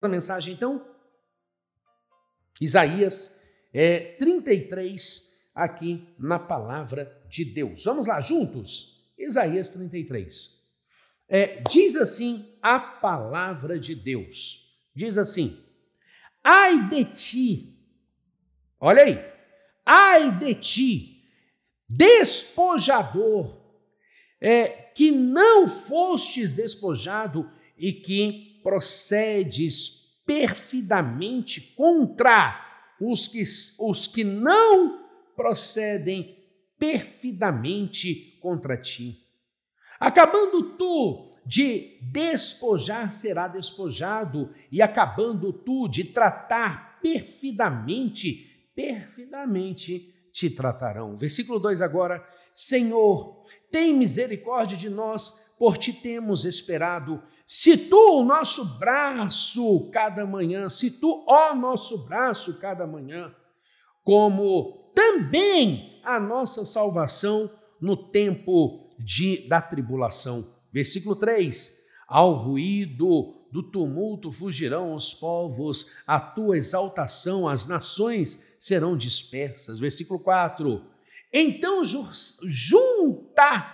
a mensagem então? Isaías é, 33, aqui na palavra de Deus. Vamos lá juntos? Isaías 33. É, diz assim a palavra de Deus: diz assim, ai de ti, olha aí, ai de ti, despojador, é, que não fostes despojado e que procedes perfidamente contra os que, os que não procedem perfidamente contra ti. Acabando tu de despojar, será despojado, e acabando tu de tratar perfidamente, perfidamente te tratarão. Versículo 2 agora: Senhor, tem misericórdia de nós, por ti temos esperado. Se tu, o nosso braço cada manhã, se tu, ó nosso braço cada manhã, como também a nossa salvação no tempo de, da tribulação. Versículo 3: Ao ruído do tumulto fugirão os povos, a tua exaltação, as nações serão dispersas. Versículo 4: Então juntar-se-á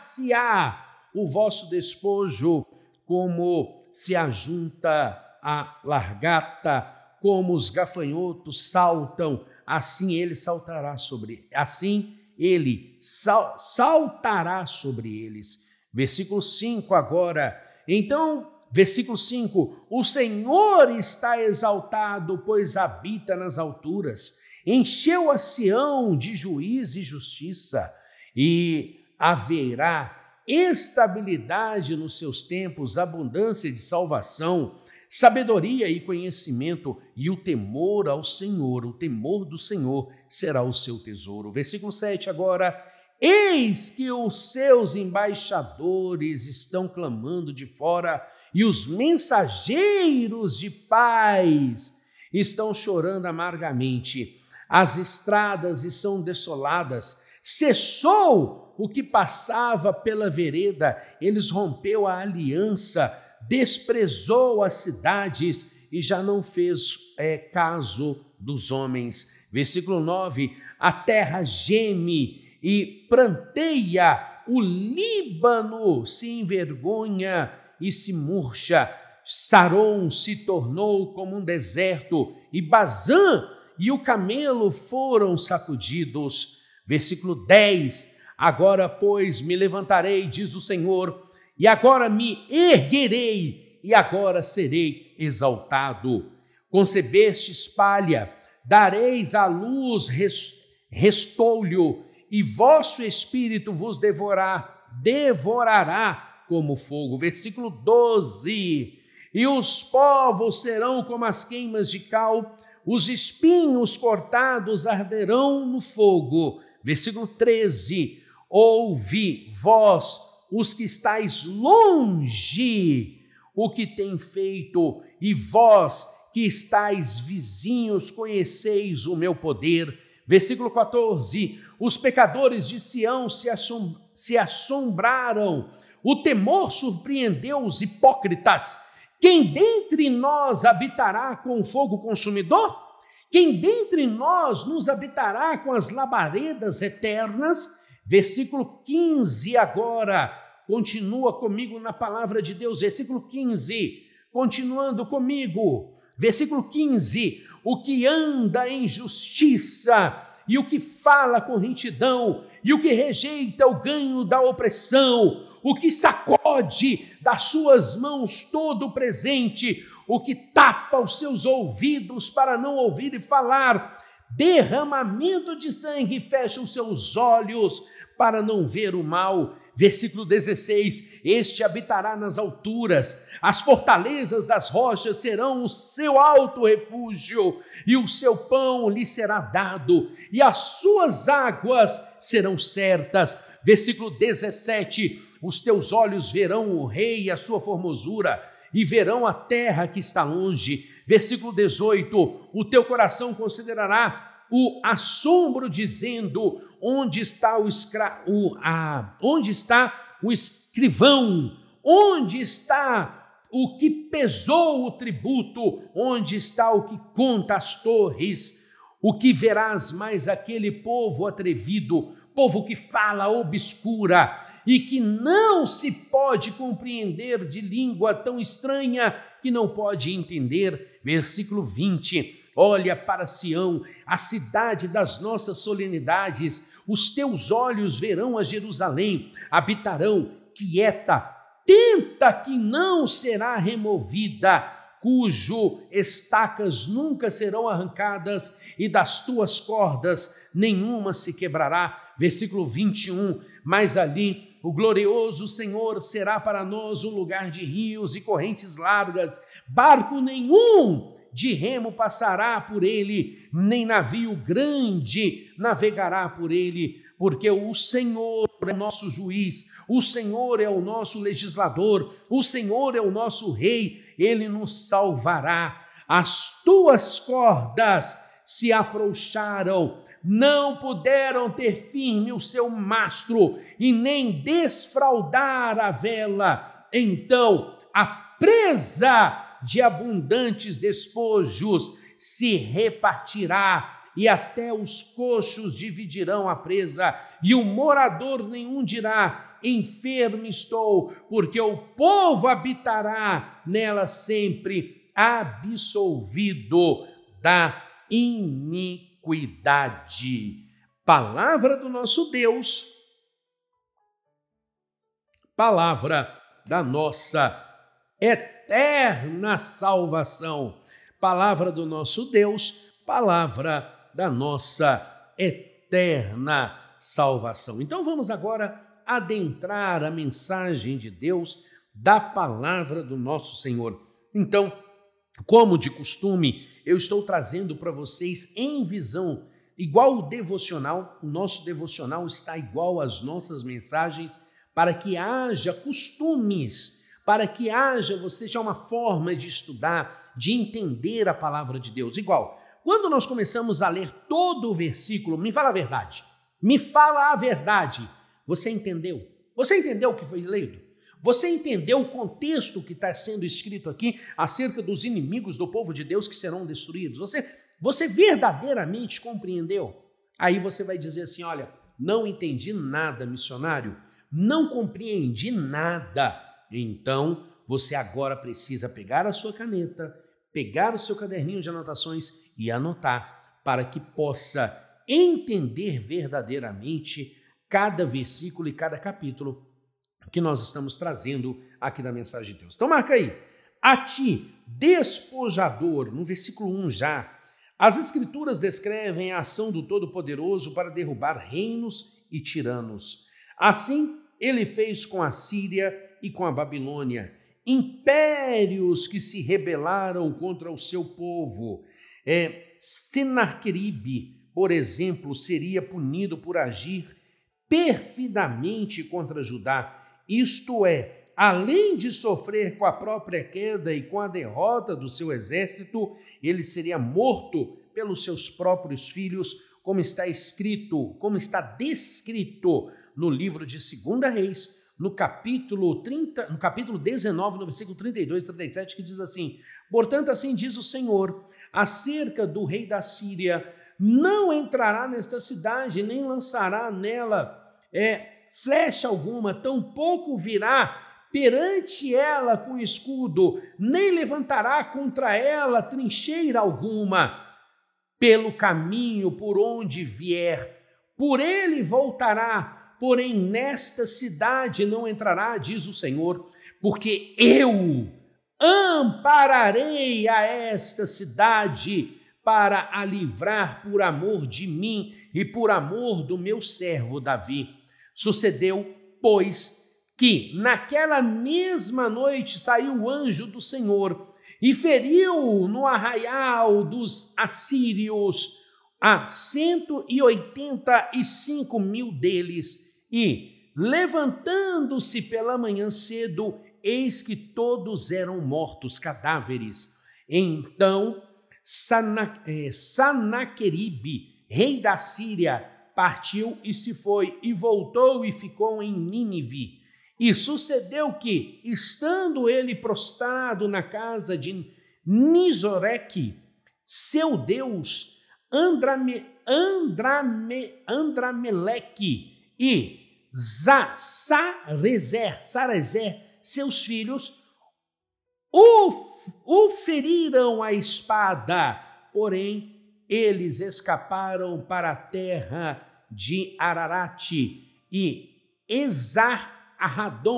o vosso despojo como se ajunta a largata, como os gafanhotos saltam, assim ele saltará sobre, assim ele sal, saltará sobre eles. Versículo 5 agora. Então, versículo 5: O Senhor está exaltado, pois habita nas alturas. Encheu a Sião de juízo e justiça, e haverá estabilidade nos seus tempos, abundância de salvação, sabedoria e conhecimento e o temor ao Senhor, o temor do Senhor será o seu tesouro. Versículo 7 agora. Eis que os seus embaixadores estão clamando de fora e os mensageiros de paz estão chorando amargamente. As estradas estão desoladas, cessou o que passava pela vereda, eles rompeu a aliança, desprezou as cidades e já não fez é, caso dos homens. Versículo 9: a terra geme e pranteia, o Líbano se envergonha e se murcha. Saron se tornou como um deserto, e Bazã e o camelo foram sacudidos. Versículo 10: Agora, pois, me levantarei, diz o Senhor, e agora me erguerei, e agora serei exaltado. Concebeste espalha, dareis à luz restolho, e vosso espírito vos devorar, devorará como fogo. Versículo 12. E os povos serão como as queimas de cal, os espinhos cortados arderão no fogo. Versículo 13 Ouvi, vós, os que estáis longe, o que tem feito, e vós que estáis vizinhos, conheceis o meu poder. Versículo 14: Os pecadores de Sião se, assom se assombraram, o temor surpreendeu os hipócritas. Quem dentre nós habitará com fogo consumidor? Quem dentre nós nos habitará com as labaredas eternas? Versículo 15 agora, continua comigo na palavra de Deus, versículo 15, continuando comigo, versículo 15: o que anda em justiça e o que fala com retidão e o que rejeita o ganho da opressão, o que sacode das suas mãos todo o presente, o que tapa os seus ouvidos para não ouvir e falar, derramamento de sangue, fecha os seus olhos para não ver o mal. Versículo 16: Este habitará nas alturas, as fortalezas das rochas serão o seu alto refúgio, e o seu pão lhe será dado, e as suas águas serão certas. Versículo 17: Os teus olhos verão o rei e a sua formosura, e verão a terra que está longe. Versículo 18: O teu coração considerará o assombro, dizendo: onde está o, escra... o a... onde está o escrivão? Onde está o que pesou o tributo, onde está o que conta as torres? O que verás mais aquele povo atrevido, povo que fala obscura e que não se pode compreender de língua tão estranha que não pode entender. Versículo 20. Olha para Sião, a cidade das nossas solenidades, os teus olhos verão a Jerusalém, habitarão quieta, tenta que não será removida, cujo estacas nunca serão arrancadas e das tuas cordas nenhuma se quebrará. Versículo 21. Mas ali o glorioso Senhor será para nós um lugar de rios e correntes largas, barco nenhum de remo passará por ele, nem navio grande navegará por ele, porque o Senhor é nosso juiz, o Senhor é o nosso legislador, o Senhor é o nosso rei, ele nos salvará. As tuas cordas se afrouxaram, não puderam ter firme o seu mastro e nem desfraldar a vela. Então, a presa de abundantes despojos se repartirá e até os coxos dividirão a presa, e o morador nenhum dirá: enfermo estou, porque o povo habitará nela sempre, absolvido da iniquidade. Palavra do nosso Deus, palavra da nossa eterna salvação. Palavra do nosso Deus, palavra da nossa eterna salvação. Então vamos agora adentrar a mensagem de Deus da palavra do nosso Senhor. Então, como de costume, eu estou trazendo para vocês em visão igual o devocional, o nosso devocional está igual às nossas mensagens, para que haja costumes, para que haja, você já uma forma de estudar, de entender a palavra de Deus, igual. Quando nós começamos a ler todo o versículo, me fala a verdade. Me fala a verdade. Você entendeu? Você entendeu o que foi lido? Você entendeu o contexto que está sendo escrito aqui acerca dos inimigos do povo de Deus que serão destruídos? Você, você verdadeiramente compreendeu? Aí você vai dizer assim: olha, não entendi nada, missionário, não compreendi nada. Então você agora precisa pegar a sua caneta, pegar o seu caderninho de anotações e anotar para que possa entender verdadeiramente cada versículo e cada capítulo que nós estamos trazendo aqui da mensagem de Deus. Então marca aí. A ti, despojador, no versículo 1 já. As escrituras descrevem a ação do Todo-Poderoso para derrubar reinos e tiranos. Assim, ele fez com a Síria e com a Babilônia, impérios que se rebelaram contra o seu povo. É, Sennacherib, por exemplo, seria punido por agir perfidamente contra Judá, isto é, além de sofrer com a própria queda e com a derrota do seu exército, ele seria morto pelos seus próprios filhos, como está escrito, como está descrito no livro de 2 Reis, no capítulo 30, no capítulo 19, no versículo 32 e 37, que diz assim: Portanto, assim diz o Senhor: acerca do rei da Síria, não entrará nesta cidade, nem lançará nela é, flecha alguma, tampouco virá perante ela com escudo, nem levantará contra ela trincheira alguma. Pelo caminho por onde vier, por ele voltará, porém nesta cidade não entrará, diz o Senhor, porque eu ampararei a esta cidade para a livrar por amor de mim e por amor do meu servo Davi. Sucedeu, pois, que naquela mesma noite saiu o anjo do Senhor e feriu no arraial dos assírios a cento e oitenta e cinco mil deles, e, levantando-se pela manhã cedo, eis que todos eram mortos, cadáveres. Então eh, Sanaqueribe, rei da Síria, partiu e se foi, e voltou e ficou em Nínive. E sucedeu que, estando ele prostrado na casa de Nisoreque, seu Deus, Andrame, Andrame, Andrameleque e Sarezer, Sarezer, seus filhos, o, feriram a espada, porém eles escaparam para a terra de Ararate e Esarhadon,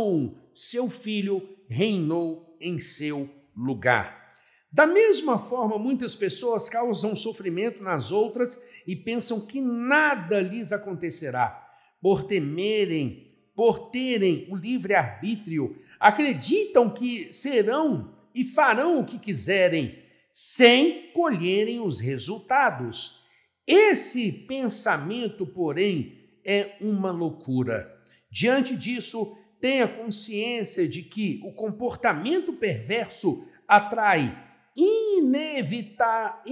seu filho, reinou em seu lugar. Da mesma forma, muitas pessoas causam sofrimento nas outras e pensam que nada lhes acontecerá por temerem, por terem o livre arbítrio, acreditam que serão e farão o que quiserem, sem colherem os resultados. Esse pensamento, porém, é uma loucura. Diante disso, tenha consciência de que o comportamento perverso atrai inevita,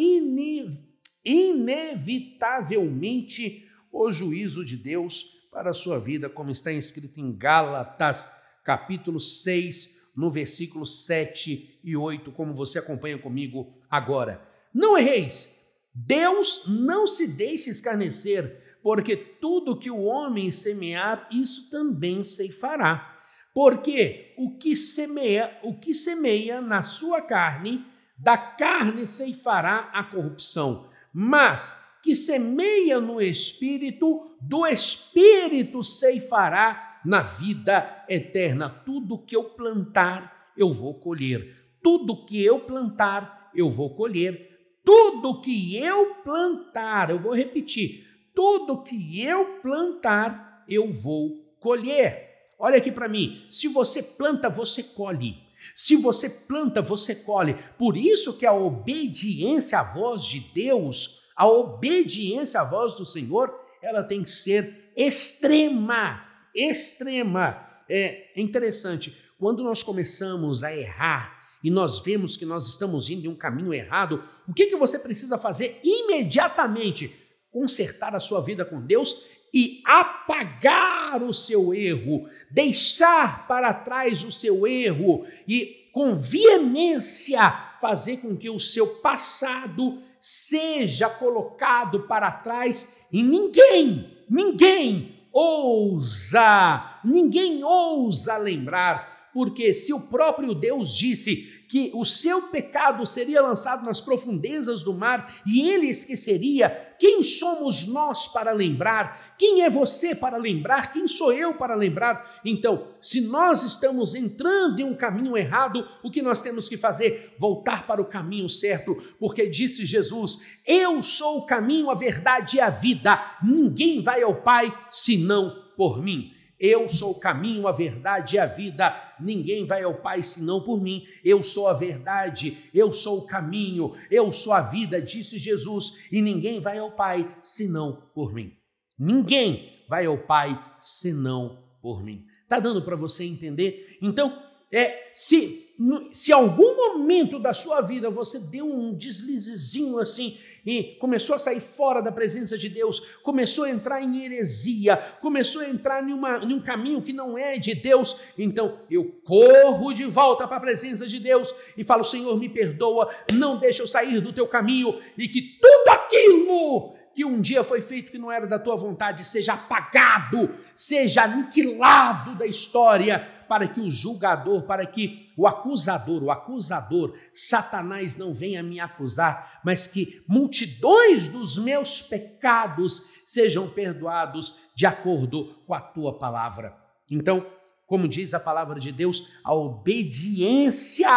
inevitavelmente o juízo de Deus para a sua vida, como está escrito em Gálatas, capítulo 6, no versículo 7 e 8, como você acompanha comigo agora. Não erreis, Deus não se deixe escarnecer, porque tudo que o homem semear, isso também ceifará. Porque o que semeia, o que semeia na sua carne, da carne ceifará a corrupção, mas que semeia no espírito, do espírito ceifará na vida eterna. Tudo que eu plantar, eu vou colher. Tudo que eu plantar, eu vou colher. Tudo que eu plantar, eu vou repetir. Tudo que eu plantar, eu vou colher. Olha aqui para mim. Se você planta, você colhe. Se você planta, você colhe. Por isso que a obediência à voz de Deus, a obediência à voz do Senhor, ela tem que ser extrema, extrema. É interessante, quando nós começamos a errar e nós vemos que nós estamos indo em um caminho errado, o que, que você precisa fazer imediatamente? Consertar a sua vida com Deus e apagar o seu erro, deixar para trás o seu erro e, com veemência, fazer com que o seu passado seja colocado para trás. E ninguém, ninguém ousa, ninguém ousa lembrar, porque se o próprio Deus disse que o seu pecado seria lançado nas profundezas do mar e ele esqueceria. Quem somos nós para lembrar? Quem é você para lembrar? Quem sou eu para lembrar? Então, se nós estamos entrando em um caminho errado, o que nós temos que fazer? Voltar para o caminho certo, porque disse Jesus: Eu sou o caminho, a verdade e a vida. Ninguém vai ao Pai senão por mim. Eu sou o caminho, a verdade e a vida. Ninguém vai ao Pai senão por mim. Eu sou a verdade, eu sou o caminho, eu sou a vida, disse Jesus, e ninguém vai ao Pai senão por mim. Ninguém vai ao Pai senão por mim. Tá dando para você entender? Então, é, se se algum momento da sua vida você deu um deslizezinho assim e começou a sair fora da presença de Deus, começou a entrar em heresia, começou a entrar em, uma, em um caminho que não é de Deus, então eu corro de volta para a presença de Deus e falo: Senhor, me perdoa, não deixa eu sair do teu caminho e que tudo aquilo que um dia foi feito que não era da tua vontade seja apagado, seja aniquilado da história para que o julgador, para que o acusador, o acusador, Satanás não venha me acusar, mas que multidões dos meus pecados sejam perdoados de acordo com a tua palavra. Então, como diz a palavra de Deus, a obediência,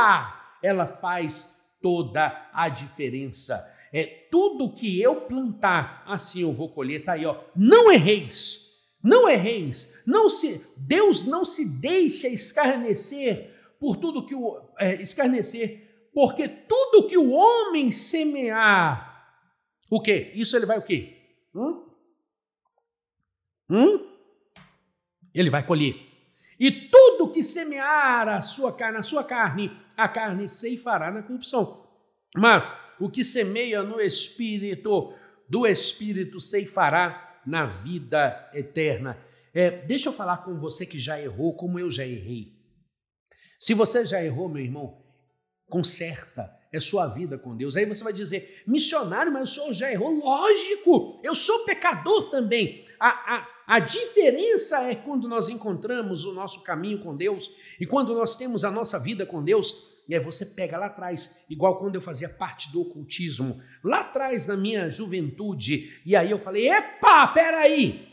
ela faz toda a diferença. É tudo que eu plantar, assim eu vou colher, tá aí, ó. Não erreis. Não erreis, não se Deus não se deixa escarnecer por tudo que o é, escarnecer, porque tudo que o homem semear, o que? Isso ele vai o quê? Hum? Hum? Ele vai colher. E tudo que semear a sua carne, a sua carne, a carne ceifará na corrupção. Mas o que semeia no espírito, do espírito ceifará na vida eterna. é, deixa eu falar com você que já errou, como eu já errei. Se você já errou, meu irmão, conserta, é sua vida com Deus. Aí você vai dizer, missionário, mas o senhor já errou. Lógico, eu sou pecador também. A, a, a diferença é quando nós encontramos o nosso caminho com Deus e quando nós temos a nossa vida com Deus. E aí você pega lá atrás, igual quando eu fazia parte do ocultismo, lá atrás na minha juventude, e aí eu falei: epa, peraí,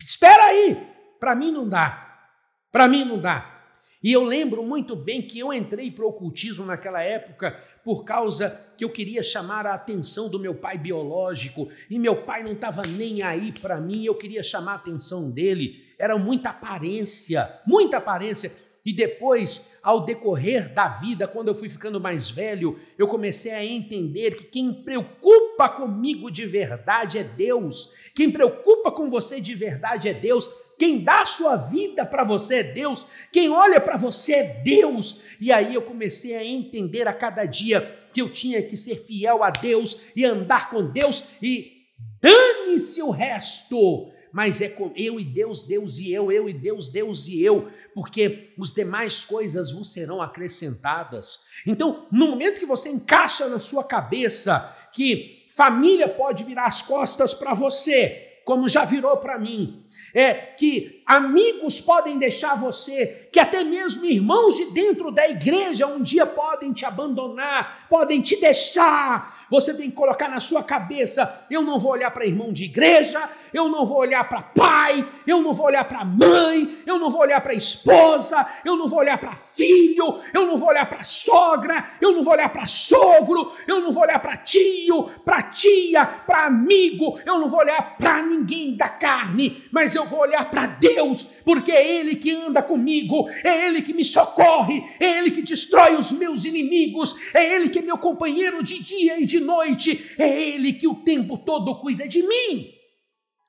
espera aí, para mim não dá, para mim não dá. E eu lembro muito bem que eu entrei para o ocultismo naquela época por causa que eu queria chamar a atenção do meu pai biológico e meu pai não estava nem aí para mim, eu queria chamar a atenção dele. Era muita aparência, muita aparência. E depois, ao decorrer da vida, quando eu fui ficando mais velho, eu comecei a entender que quem preocupa comigo de verdade é Deus. Quem preocupa com você de verdade é Deus. Quem dá a sua vida para você é Deus. Quem olha para você é Deus. E aí eu comecei a entender a cada dia que eu tinha que ser fiel a Deus e andar com Deus e dane-se o resto. Mas é com eu e Deus, Deus e eu, eu e Deus, Deus e eu, porque os demais coisas vos serão acrescentadas. Então, no momento que você encaixa na sua cabeça que família pode virar as costas para você, como já virou para mim, é que amigos podem deixar você, que até mesmo irmãos de dentro da igreja um dia podem te abandonar, podem te deixar. Você tem que colocar na sua cabeça: eu não vou olhar para irmão de igreja, eu não vou olhar para pai, eu não vou olhar para mãe, eu não vou olhar para esposa, eu não vou olhar para filho, eu não vou olhar para sogra, eu não vou olhar para sogro, eu não vou olhar para tio, para tia, para amigo, eu não vou olhar para ninguém da carne, mas eu vou olhar para Deus, porque é Ele que anda comigo, é Ele que me socorre, é Ele que destrói os meus inimigos, é Ele que é meu companheiro de dia e de noite, é Ele que o tempo todo cuida de mim.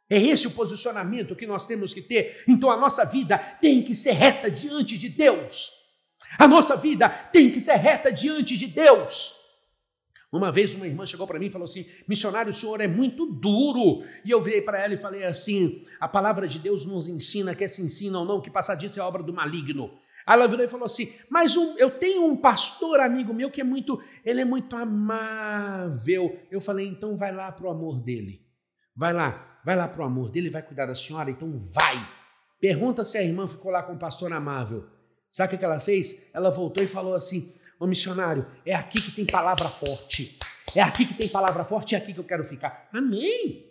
É esse o posicionamento que nós temos que ter. Então a nossa vida tem que ser reta diante de Deus. A nossa vida tem que ser reta diante de Deus. Uma vez uma irmã chegou para mim e falou assim: Missionário, o senhor é muito duro. E eu virei para ela e falei assim: A palavra de Deus nos ensina, quer se ensina ou não, que passar disso é obra do maligno. Aí ela virou e falou assim: Mas um, eu tenho um pastor amigo meu que é muito, ele é muito amável. Eu falei: Então vai lá para o amor dele. Vai lá, vai lá para o amor dele, vai cuidar da senhora, então vai. Pergunta se a irmã ficou lá com o pastor amável. Sabe o que ela fez? Ela voltou e falou assim: Ô missionário, é aqui que tem palavra forte. É aqui que tem palavra forte, é aqui que eu quero ficar. Amém.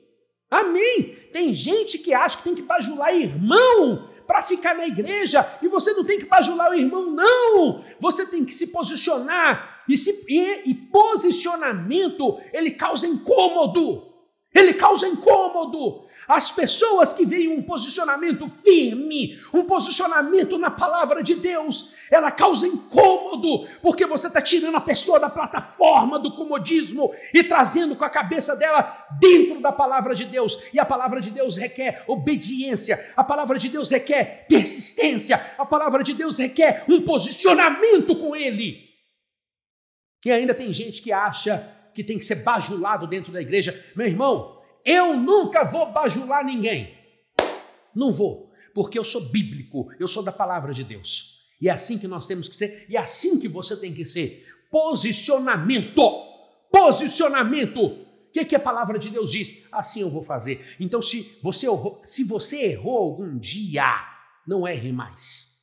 Amém. Tem gente que acha que tem que bajular irmão para ficar na igreja e você não tem que bajular o irmão, não. Você tem que se posicionar e, se, e, e posicionamento ele causa incômodo. Ele causa incômodo. As pessoas que veem um posicionamento firme, um posicionamento na palavra de Deus, ela causa incômodo, porque você está tirando a pessoa da plataforma do comodismo e trazendo com a cabeça dela dentro da palavra de Deus. E a palavra de Deus requer obediência, a palavra de Deus requer persistência, a palavra de Deus requer um posicionamento com Ele. E ainda tem gente que acha que tem que ser bajulado dentro da igreja. Meu irmão, eu nunca vou bajular ninguém. Não vou, porque eu sou bíblico, eu sou da palavra de Deus. E é assim que nós temos que ser, e é assim que você tem que ser. Posicionamento. Posicionamento. O que, que, a palavra de Deus diz? Assim eu vou fazer. Então, se você, se você errou algum dia, não erre mais.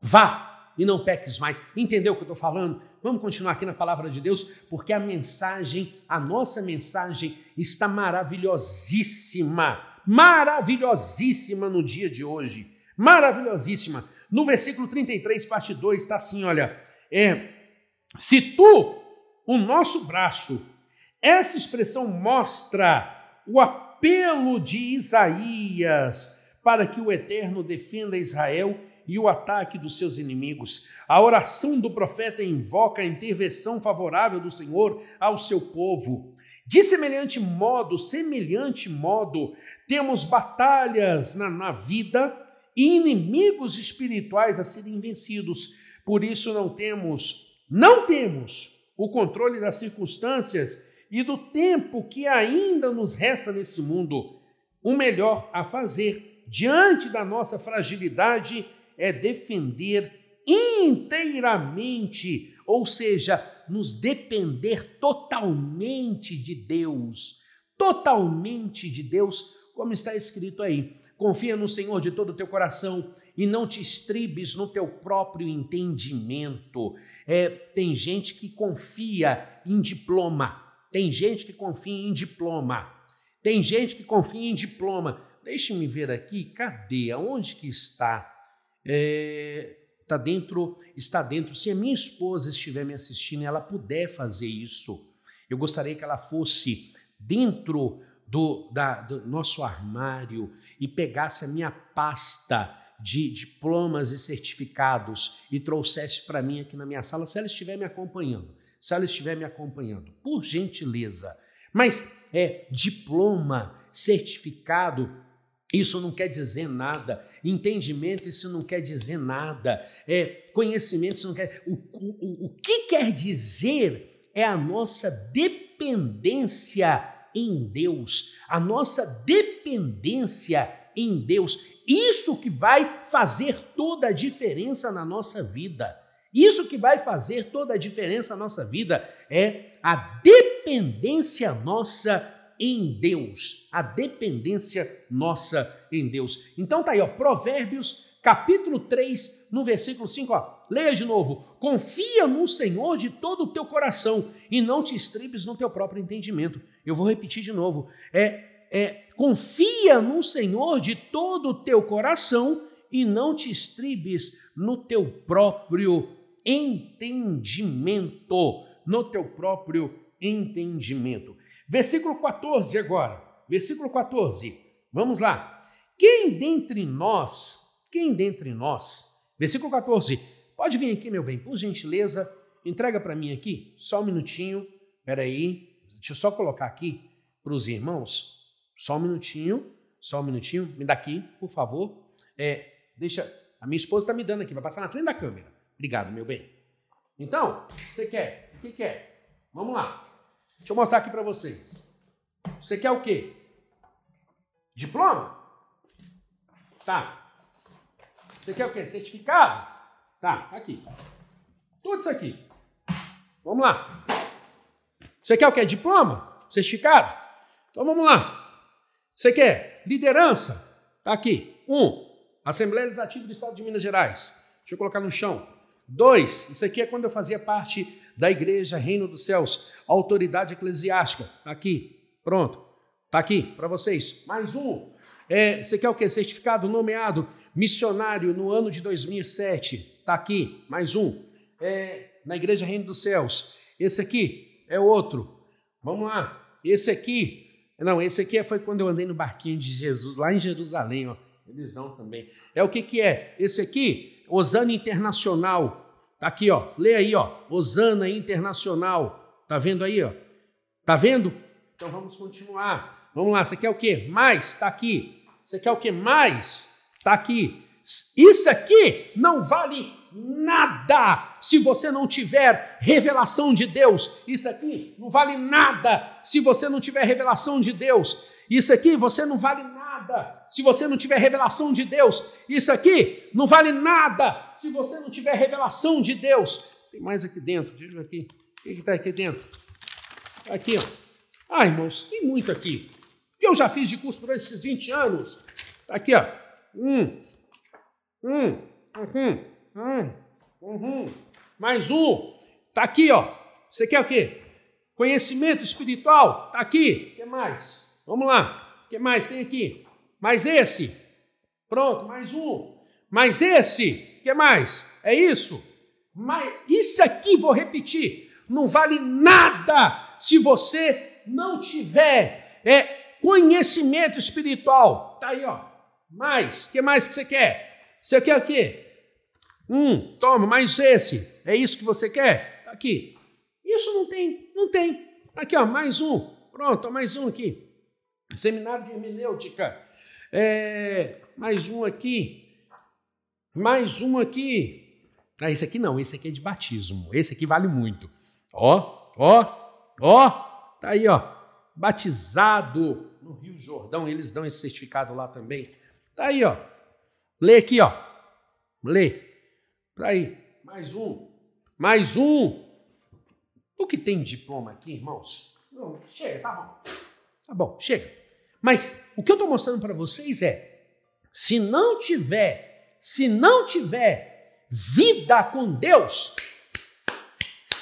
Vá e não peques mais. Entendeu o que eu estou falando? Vamos continuar aqui na palavra de Deus, porque a mensagem, a nossa mensagem está maravilhosíssima, maravilhosíssima no dia de hoje, maravilhosíssima. No versículo 33, parte 2, está assim: olha, é, se tu, o nosso braço, essa expressão mostra o apelo de Isaías para que o Eterno defenda Israel e o ataque dos seus inimigos. A oração do profeta invoca a intervenção favorável do Senhor ao seu povo. De semelhante modo, semelhante modo, temos batalhas na, na vida e inimigos espirituais a serem vencidos. Por isso não temos, não temos o controle das circunstâncias e do tempo que ainda nos resta nesse mundo. O melhor a fazer diante da nossa fragilidade, é defender inteiramente, ou seja, nos depender totalmente de Deus. Totalmente de Deus, como está escrito aí. Confia no Senhor de todo o teu coração e não te estribes no teu próprio entendimento. É, tem gente que confia em diploma, tem gente que confia em diploma, tem gente que confia em diploma. Deixe-me ver aqui, cadê? Aonde que está? É, tá dentro, está dentro. Se a minha esposa estiver me assistindo e ela puder fazer isso, eu gostaria que ela fosse dentro do, da, do nosso armário e pegasse a minha pasta de diplomas e certificados e trouxesse para mim aqui na minha sala, se ela estiver me acompanhando. Se ela estiver me acompanhando, por gentileza. Mas é diploma, certificado, isso não quer dizer nada. Entendimento, isso não quer dizer nada. É, conhecimento, isso não quer. O, o, o que quer dizer é a nossa dependência em Deus, a nossa dependência em Deus. Isso que vai fazer toda a diferença na nossa vida. Isso que vai fazer toda a diferença na nossa vida é a dependência nossa em Deus. A dependência nossa em Deus. Então tá aí, ó, Provérbios, capítulo 3, no versículo 5, ó. Leia de novo. Confia no Senhor de todo o teu coração e não te estribes no teu próprio entendimento. Eu vou repetir de novo. É, é confia no Senhor de todo o teu coração e não te estribes no teu próprio entendimento, no teu próprio entendimento. Versículo 14 agora. Versículo 14. Vamos lá. Quem dentre nós, quem dentre nós, versículo 14, pode vir aqui, meu bem, por gentileza, entrega para mim aqui, só um minutinho, peraí, deixa eu só colocar aqui para os irmãos, só um minutinho, só um minutinho, me dá aqui, por favor, é, deixa, a minha esposa está me dando aqui, vai passar na frente da câmera, obrigado, meu bem. Então, você quer, o que quer? Vamos lá, deixa eu mostrar aqui para vocês. Você quer o quê? Diploma? Tá. Você quer o quê? Certificado? Tá, tá aqui. Tudo isso aqui. Vamos lá. Você quer o quê? Diploma? Certificado? Então vamos lá. Você quer liderança? Tá aqui. Um, Assembleia Legislativa do Estado de Minas Gerais. Deixa eu colocar no chão. Dois, isso aqui é quando eu fazia parte da igreja Reino dos Céus, autoridade eclesiástica. Tá aqui. Pronto. Está aqui para vocês. Mais um. É, você quer o quê? Certificado nomeado missionário no ano de 2007. Está aqui. Mais um. É, na Igreja Reino dos Céus. Esse aqui é outro. Vamos lá. Esse aqui. Não, esse aqui foi quando eu andei no barquinho de Jesus, lá em Jerusalém. Ó. Eles dão também. É o que, que é? Esse aqui, Osana Internacional. Tá aqui, ó. Lê aí, ó. Osana Internacional. Tá vendo aí, ó? Tá vendo? Então vamos continuar. Vamos lá, você quer o quê? Mais? Está aqui. Você quer o quê? Mais? Está aqui. Isso aqui não vale nada se você não tiver revelação de Deus. Isso aqui não vale nada se você não tiver revelação de Deus. Isso aqui você não vale nada se você não tiver revelação de Deus. Isso aqui não vale nada se você não tiver revelação de Deus. Tem mais aqui dentro, diga aqui. O que está aqui dentro? Aqui, ó. Ah, irmãos, tem muito aqui. O que eu já fiz de curso durante esses 20 anos? Tá aqui, ó. Um. Um. Uhum. Um. Uhum. Mais um. Tá aqui, ó. Você quer o quê? Conhecimento espiritual. Tá aqui. O que mais? Vamos lá. O que mais tem aqui? Mais esse. Pronto, mais um. Mais esse. Que mais? É isso? Mas isso aqui, vou repetir, não vale nada se você não tiver é, conhecimento espiritual, tá aí, ó. Mais, que mais que você quer? Você quer o quê? Um, toma, mais esse. É isso que você quer? Tá aqui. Isso não tem, não tem. Aqui, ó, mais um. Pronto, mais um aqui. Seminário de hermenêutica. É, mais um aqui. Mais um aqui. Ah, esse aqui não, esse aqui é de batismo. Esse aqui vale muito. Ó, ó, ó. Tá aí, ó, batizado no Rio Jordão, eles dão esse certificado lá também. Tá aí, ó. Lê aqui, ó. Lê. Pra aí. Mais um. Mais um. O que tem diploma aqui, irmãos? Não, chega, tá bom. Tá bom, chega. Mas o que eu estou mostrando para vocês é: se não tiver, se não tiver vida com Deus,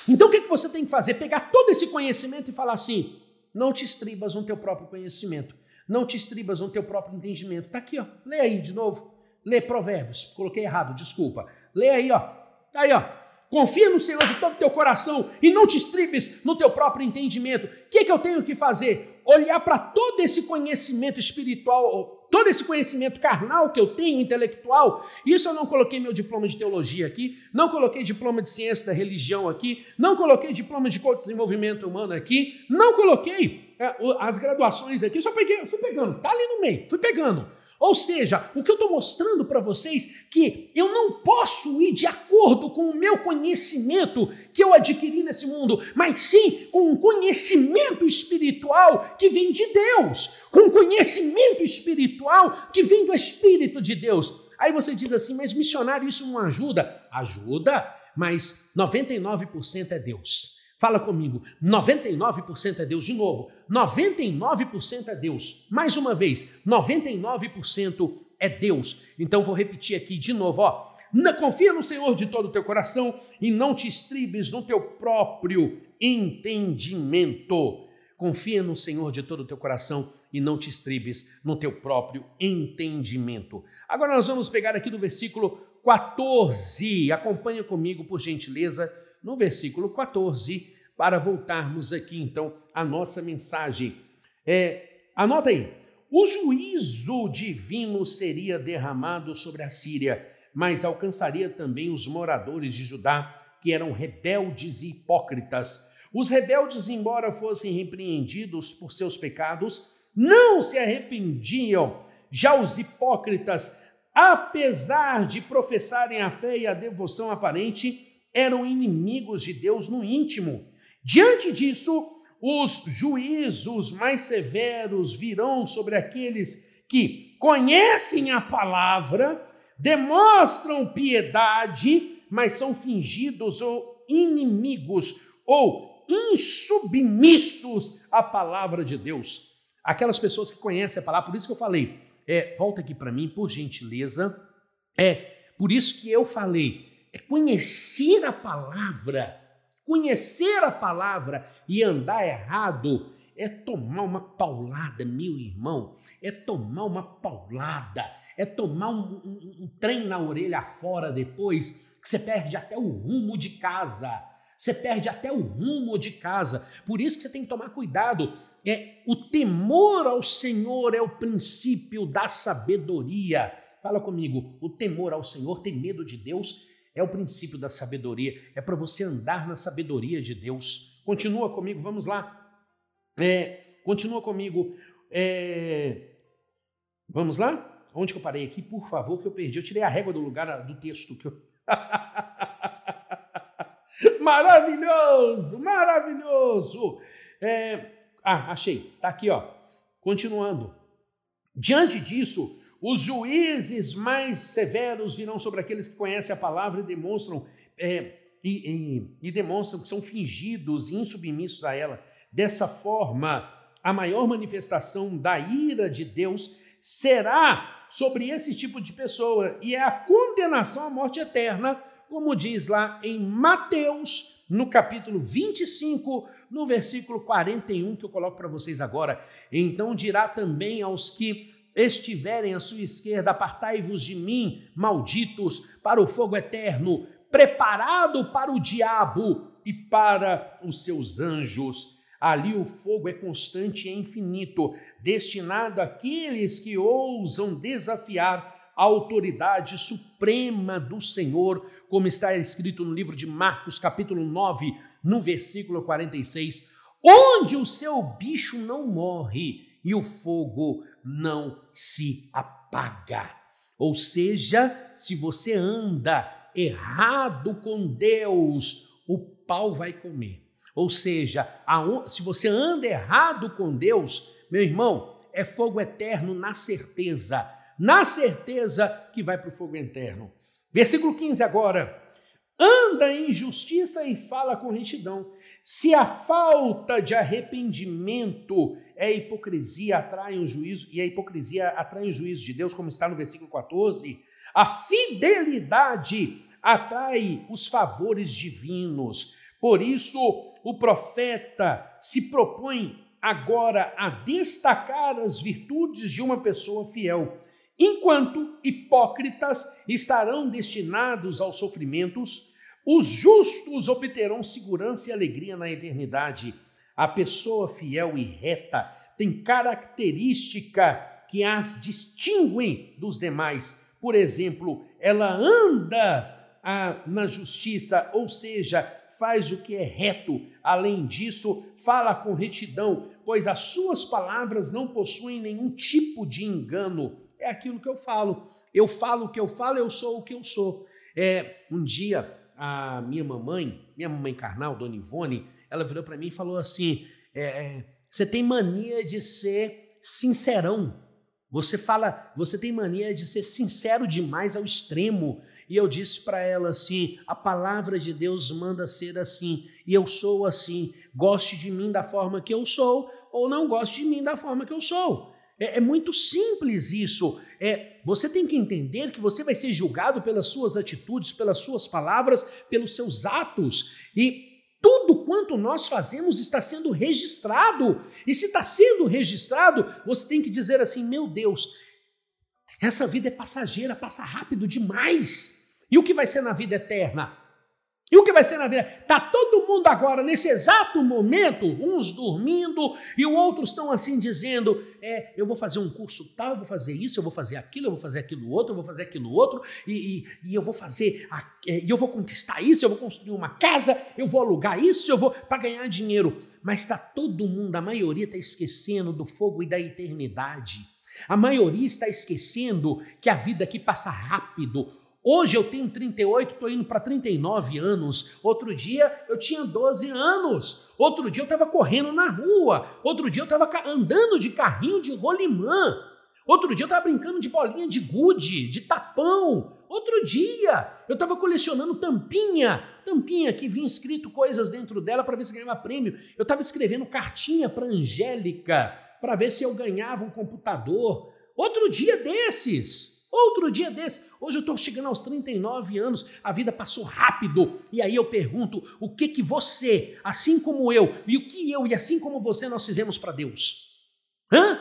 então o que, que você tem que fazer? Pegar todo esse conhecimento e falar assim: não te estribas no teu próprio conhecimento, não te estribas no teu próprio entendimento. Tá aqui, ó. Lê aí de novo. Lê Provérbios. Coloquei errado, desculpa. Lê aí, ó. Tá aí, ó. Confia no Senhor de todo o teu coração e não te estribes no teu próprio entendimento. O que, que eu tenho que fazer? Olhar para todo esse conhecimento espiritual, todo esse conhecimento carnal que eu tenho, intelectual. Isso eu não coloquei meu diploma de teologia aqui, não coloquei diploma de ciência da religião aqui, não coloquei diploma de desenvolvimento humano aqui, não coloquei é, as graduações aqui, só peguei, fui pegando, tá ali no meio, fui pegando. Ou seja, o que eu estou mostrando para vocês que eu não posso ir de acordo com o meu conhecimento que eu adquiri nesse mundo, mas sim com um conhecimento espiritual que vem de Deus, com um conhecimento espiritual que vem do Espírito de Deus. Aí você diz assim, mas missionário, isso não ajuda? Ajuda, mas 99% é Deus. Fala comigo, 99% é Deus. De novo, 99% é Deus. Mais uma vez, 99% é Deus. Então vou repetir aqui de novo, ó. Confia no Senhor de todo o teu coração e não te estribes no teu próprio entendimento. Confia no Senhor de todo o teu coração e não te estribes no teu próprio entendimento. Agora nós vamos pegar aqui do versículo 14. Acompanha comigo, por gentileza no versículo 14, para voltarmos aqui então à nossa mensagem. É, anota aí: o juízo divino seria derramado sobre a Síria, mas alcançaria também os moradores de Judá, que eram rebeldes e hipócritas. Os rebeldes, embora fossem repreendidos por seus pecados, não se arrependiam. Já os hipócritas, apesar de professarem a fé e a devoção aparente, eram inimigos de Deus no íntimo. Diante disso, os juízos mais severos virão sobre aqueles que conhecem a palavra, demonstram piedade, mas são fingidos ou inimigos ou insubmissos à palavra de Deus. Aquelas pessoas que conhecem a palavra, por isso que eu falei, é, volta aqui para mim, por gentileza. É por isso que eu falei, é conhecer a palavra. Conhecer a palavra e andar errado é tomar uma paulada, meu irmão. É tomar uma paulada. É tomar um, um, um trem na orelha fora depois, que você perde até o rumo de casa. Você perde até o rumo de casa. Por isso que você tem que tomar cuidado. É o temor ao Senhor é o princípio da sabedoria. Fala comigo. O temor ao Senhor, tem medo de Deus, é o princípio da sabedoria, é para você andar na sabedoria de Deus. Continua comigo, vamos lá. É, continua comigo. É, vamos lá? Onde que eu parei aqui? Por favor, que eu perdi. Eu tirei a régua do lugar do texto que eu. maravilhoso, maravilhoso. É, ah, achei. Tá aqui, ó. Continuando. Diante disso, os juízes mais severos virão sobre aqueles que conhecem a palavra e demonstram é, e, e, e demonstram que são fingidos e insubmissos a ela. Dessa forma, a maior manifestação da ira de Deus será sobre esse tipo de pessoa e é a condenação à morte eterna, como diz lá em Mateus, no capítulo 25, no versículo 41, que eu coloco para vocês agora. Então dirá também aos que estiverem à sua esquerda, apartai-vos de mim, malditos, para o fogo eterno, preparado para o diabo e para os seus anjos. Ali o fogo é constante e infinito, destinado àqueles que ousam desafiar a autoridade suprema do Senhor, como está escrito no livro de Marcos, capítulo 9, no versículo 46, onde o seu bicho não morre e o fogo não se apaga. Ou seja, se você anda errado com Deus, o pau vai comer. Ou seja, se você anda errado com Deus, meu irmão, é fogo eterno na certeza. na certeza que vai para o fogo eterno. Versículo 15 agora. Anda em justiça e fala com retidão. Se a falta de arrependimento é hipocrisia, atrai um juízo, e a hipocrisia atrai o juízo de Deus, como está no versículo 14, a fidelidade atrai os favores divinos. Por isso, o profeta se propõe agora a destacar as virtudes de uma pessoa fiel, enquanto hipócritas estarão destinados aos sofrimentos, os justos obterão segurança e alegria na eternidade. A pessoa fiel e reta tem característica que as distinguem dos demais. Por exemplo, ela anda a, na justiça, ou seja, faz o que é reto. Além disso, fala com retidão, pois as suas palavras não possuem nenhum tipo de engano. É aquilo que eu falo. Eu falo o que eu falo, eu sou o que eu sou. É, um dia, a minha mamãe, minha mamãe carnal, Dona Ivone, ela virou para mim e falou assim: é, é, você tem mania de ser sincerão. Você fala, você tem mania de ser sincero demais ao extremo. E eu disse para ela assim: a palavra de Deus manda ser assim, e eu sou assim. Goste de mim da forma que eu sou, ou não goste de mim da forma que eu sou. É, é, muito simples isso. É, você tem que entender que você vai ser julgado pelas suas atitudes, pelas suas palavras, pelos seus atos. E tudo quanto nós fazemos está sendo registrado. E se está sendo registrado, você tem que dizer assim: meu Deus, essa vida é passageira, passa rápido demais. E o que vai ser na vida eterna? E o que vai ser na vida? Está todo mundo agora, nesse exato momento, uns dormindo e outros estão assim dizendo: é, eu vou fazer um curso tal, eu vou fazer isso, eu vou fazer aquilo, eu vou fazer aquilo outro, eu vou fazer aquilo outro, e, e, e eu vou fazer, é, e eu vou conquistar isso, eu vou construir uma casa, eu vou alugar isso, eu vou para ganhar dinheiro. Mas está todo mundo, a maioria está esquecendo do fogo e da eternidade. A maioria está esquecendo que a vida aqui passa rápido. Hoje eu tenho 38, estou indo para 39 anos. Outro dia eu tinha 12 anos. Outro dia eu estava correndo na rua. Outro dia eu estava andando de carrinho de rolimã. Outro dia eu estava brincando de bolinha de gude, de tapão. Outro dia eu estava colecionando tampinha, tampinha que vinha escrito coisas dentro dela para ver se ganhava prêmio. Eu estava escrevendo cartinha para Angélica para ver se eu ganhava um computador. Outro dia desses. Outro dia desse, hoje eu estou chegando aos 39 anos, a vida passou rápido, e aí eu pergunto: o que que você, assim como eu, e o que eu e assim como você nós fizemos para Deus? Hã?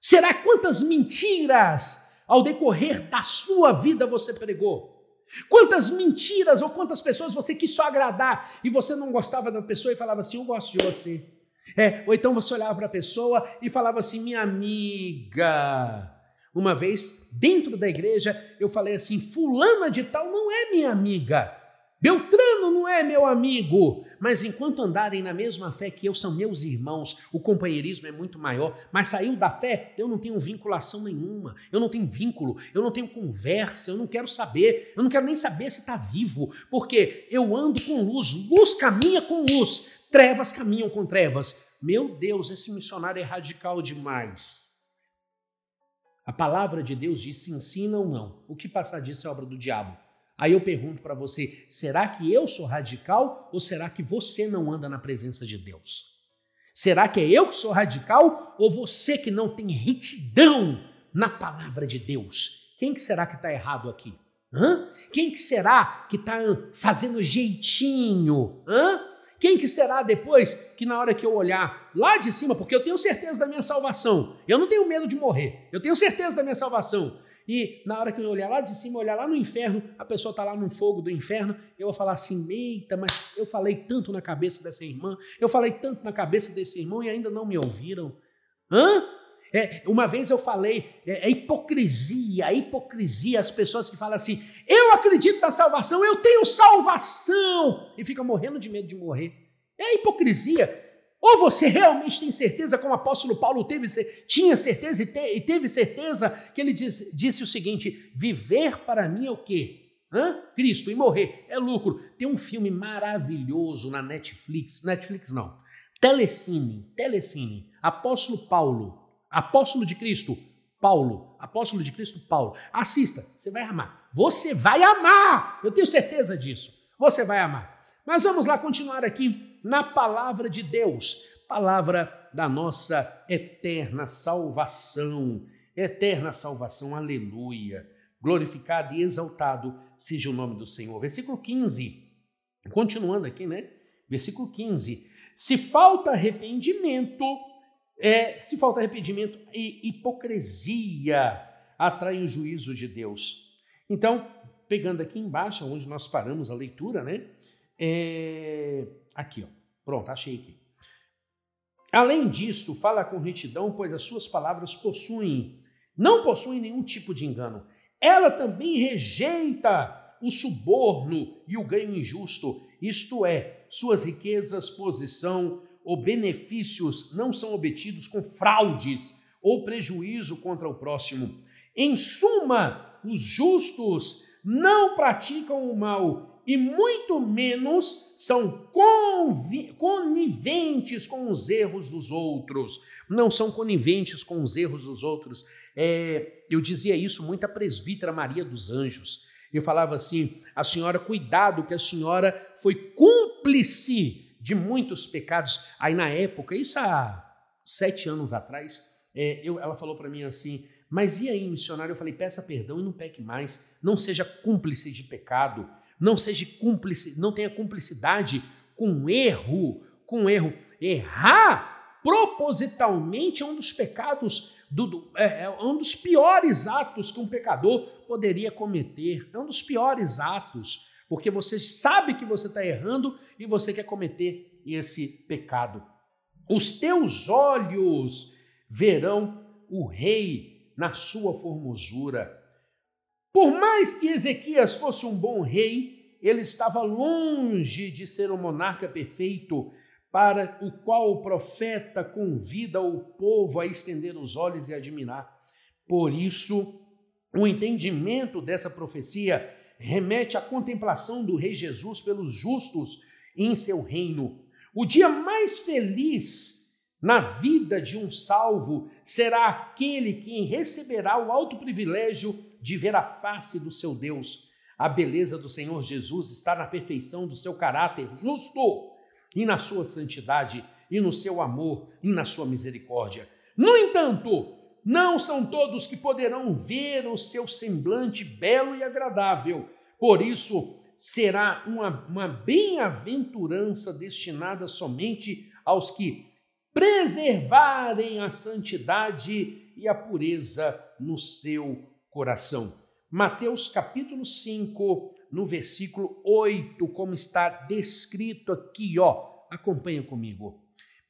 Será quantas mentiras ao decorrer da sua vida você pregou? Quantas mentiras ou quantas pessoas você quis só agradar e você não gostava da pessoa e falava assim: Eu gosto de você. É, ou então você olhava para a pessoa e falava assim: Minha amiga, uma vez, dentro da igreja, eu falei assim: Fulana de Tal não é minha amiga, Beltrano não é meu amigo. Mas enquanto andarem na mesma fé que eu, são meus irmãos, o companheirismo é muito maior. Mas saiu da fé, eu não tenho vinculação nenhuma, eu não tenho vínculo, eu não tenho conversa, eu não quero saber, eu não quero nem saber se está vivo, porque eu ando com luz, luz caminha com luz, trevas caminham com trevas. Meu Deus, esse missionário é radical demais. A palavra de Deus diz se ensina ou não. O que passar disso é obra do diabo. Aí eu pergunto para você: será que eu sou radical ou será que você não anda na presença de Deus? Será que é eu que sou radical ou você que não tem retidão na palavra de Deus? Quem que será que está errado aqui? Hã? Quem que será que está fazendo jeitinho? Hã? Quem que será depois que na hora que eu olhar lá de cima, porque eu tenho certeza da minha salvação, eu não tenho medo de morrer, eu tenho certeza da minha salvação. E na hora que eu olhar lá de cima, olhar lá no inferno, a pessoa está lá no fogo do inferno, eu vou falar assim: eita, mas eu falei tanto na cabeça dessa irmã, eu falei tanto na cabeça desse irmão e ainda não me ouviram. Hã? É, uma vez eu falei, é, é hipocrisia, é hipocrisia as pessoas que falam assim: eu acredito na salvação, eu tenho salvação, e fica morrendo de medo de morrer. É hipocrisia. Ou você realmente tem certeza, como o apóstolo Paulo teve, tinha certeza e, te, e teve certeza, que ele diz, disse o seguinte: viver para mim é o quê? Hã? Cristo e morrer é lucro. Tem um filme maravilhoso na Netflix, Netflix não, Telecine, Telecine, Apóstolo Paulo, apóstolo de Cristo, Paulo, apóstolo de Cristo Paulo. Assista, você vai amar. Você vai amar! Eu tenho certeza disso. Você vai amar. Mas vamos lá continuar aqui na palavra de Deus, palavra da nossa eterna salvação. Eterna salvação, aleluia. Glorificado e exaltado seja o nome do Senhor. Versículo 15, continuando aqui, né? Versículo 15. Se falta arrependimento, é, se falta arrependimento e hipocrisia atraem o juízo de Deus. Então, pegando aqui embaixo, onde nós paramos a leitura, né? É, aqui, ó. Pronto, achei aqui. Além disso, fala com retidão, pois as suas palavras possuem, não possuem nenhum tipo de engano. Ela também rejeita o suborno e o ganho injusto, isto é, suas riquezas, posição ou benefícios não são obtidos com fraudes ou prejuízo contra o próximo. Em suma, os justos não praticam o mal e muito menos são coniventes com os erros dos outros. Não são coniventes com os erros dos outros. É, eu dizia isso muito à presbítera Maria dos Anjos. Eu falava assim: a senhora, cuidado, que a senhora foi cúmplice de muitos pecados. Aí na época, isso há sete anos atrás, é, eu, ela falou para mim assim: mas e aí, missionário? Eu falei: peça perdão e não peque mais. Não seja cúmplice de pecado. Não seja cúmplice, não tenha cumplicidade com erro, com erro. Errar propositalmente é um dos pecados, do, do, é, é um dos piores atos que um pecador poderia cometer. É um dos piores atos, porque você sabe que você está errando e você quer cometer esse pecado. Os teus olhos verão o rei na sua formosura. Por mais que Ezequias fosse um bom rei, ele estava longe de ser um monarca perfeito para o qual o profeta convida o povo a estender os olhos e admirar. Por isso, o entendimento dessa profecia remete à contemplação do Rei Jesus pelos justos em seu reino. O dia mais feliz na vida de um salvo será aquele que receberá o alto privilégio de ver a face do seu Deus. A beleza do Senhor Jesus está na perfeição do seu caráter justo e na sua santidade e no seu amor e na sua misericórdia. No entanto, não são todos que poderão ver o seu semblante belo e agradável. Por isso, será uma, uma bem-aventurança destinada somente aos que preservarem a santidade e a pureza no seu coração. Mateus capítulo 5, no versículo 8, como está descrito aqui, ó. Acompanha comigo.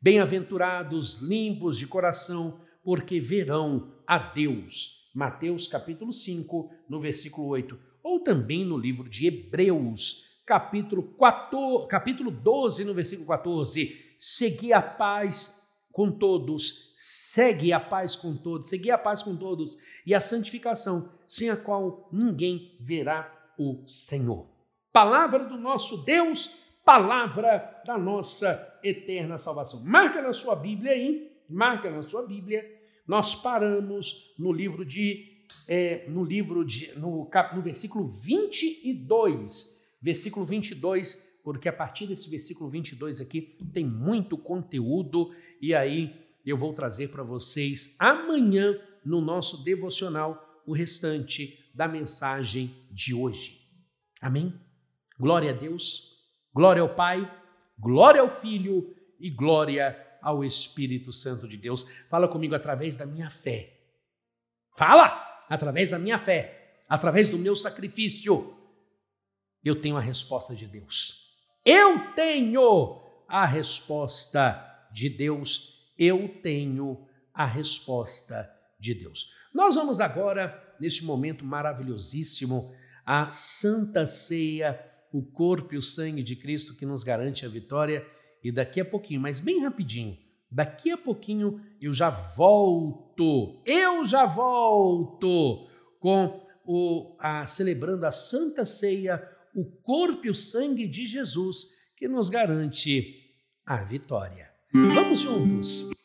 Bem-aventurados limpos de coração, porque verão a Deus. Mateus capítulo 5, no versículo 8, ou também no livro de Hebreus, capítulo 14, capítulo 12, no versículo 14 segui a paz com todos, segue a paz com todos, segui a paz com todos e a santificação, sem a qual ninguém verá o Senhor. Palavra do nosso Deus, palavra da nossa eterna salvação. Marca na sua Bíblia aí, marca na sua Bíblia. Nós paramos no livro de é, no livro de no, cap, no versículo 22, versículo 22 porque a partir desse versículo 22 aqui tem muito conteúdo e aí eu vou trazer para vocês amanhã no nosso devocional o restante da mensagem de hoje. Amém? Glória a Deus, glória ao Pai, glória ao Filho e glória ao Espírito Santo de Deus. Fala comigo através da minha fé. Fala! Através da minha fé, através do meu sacrifício, eu tenho a resposta de Deus. Eu tenho a resposta de Deus. Eu tenho a resposta de Deus. Nós vamos agora, neste momento maravilhosíssimo, a Santa Ceia, o corpo e o sangue de Cristo que nos garante a vitória. E daqui a pouquinho, mas bem rapidinho, daqui a pouquinho eu já volto, eu já volto com o a, celebrando a Santa Ceia o corpo e o sangue de Jesus que nos garante a vitória. Vamos juntos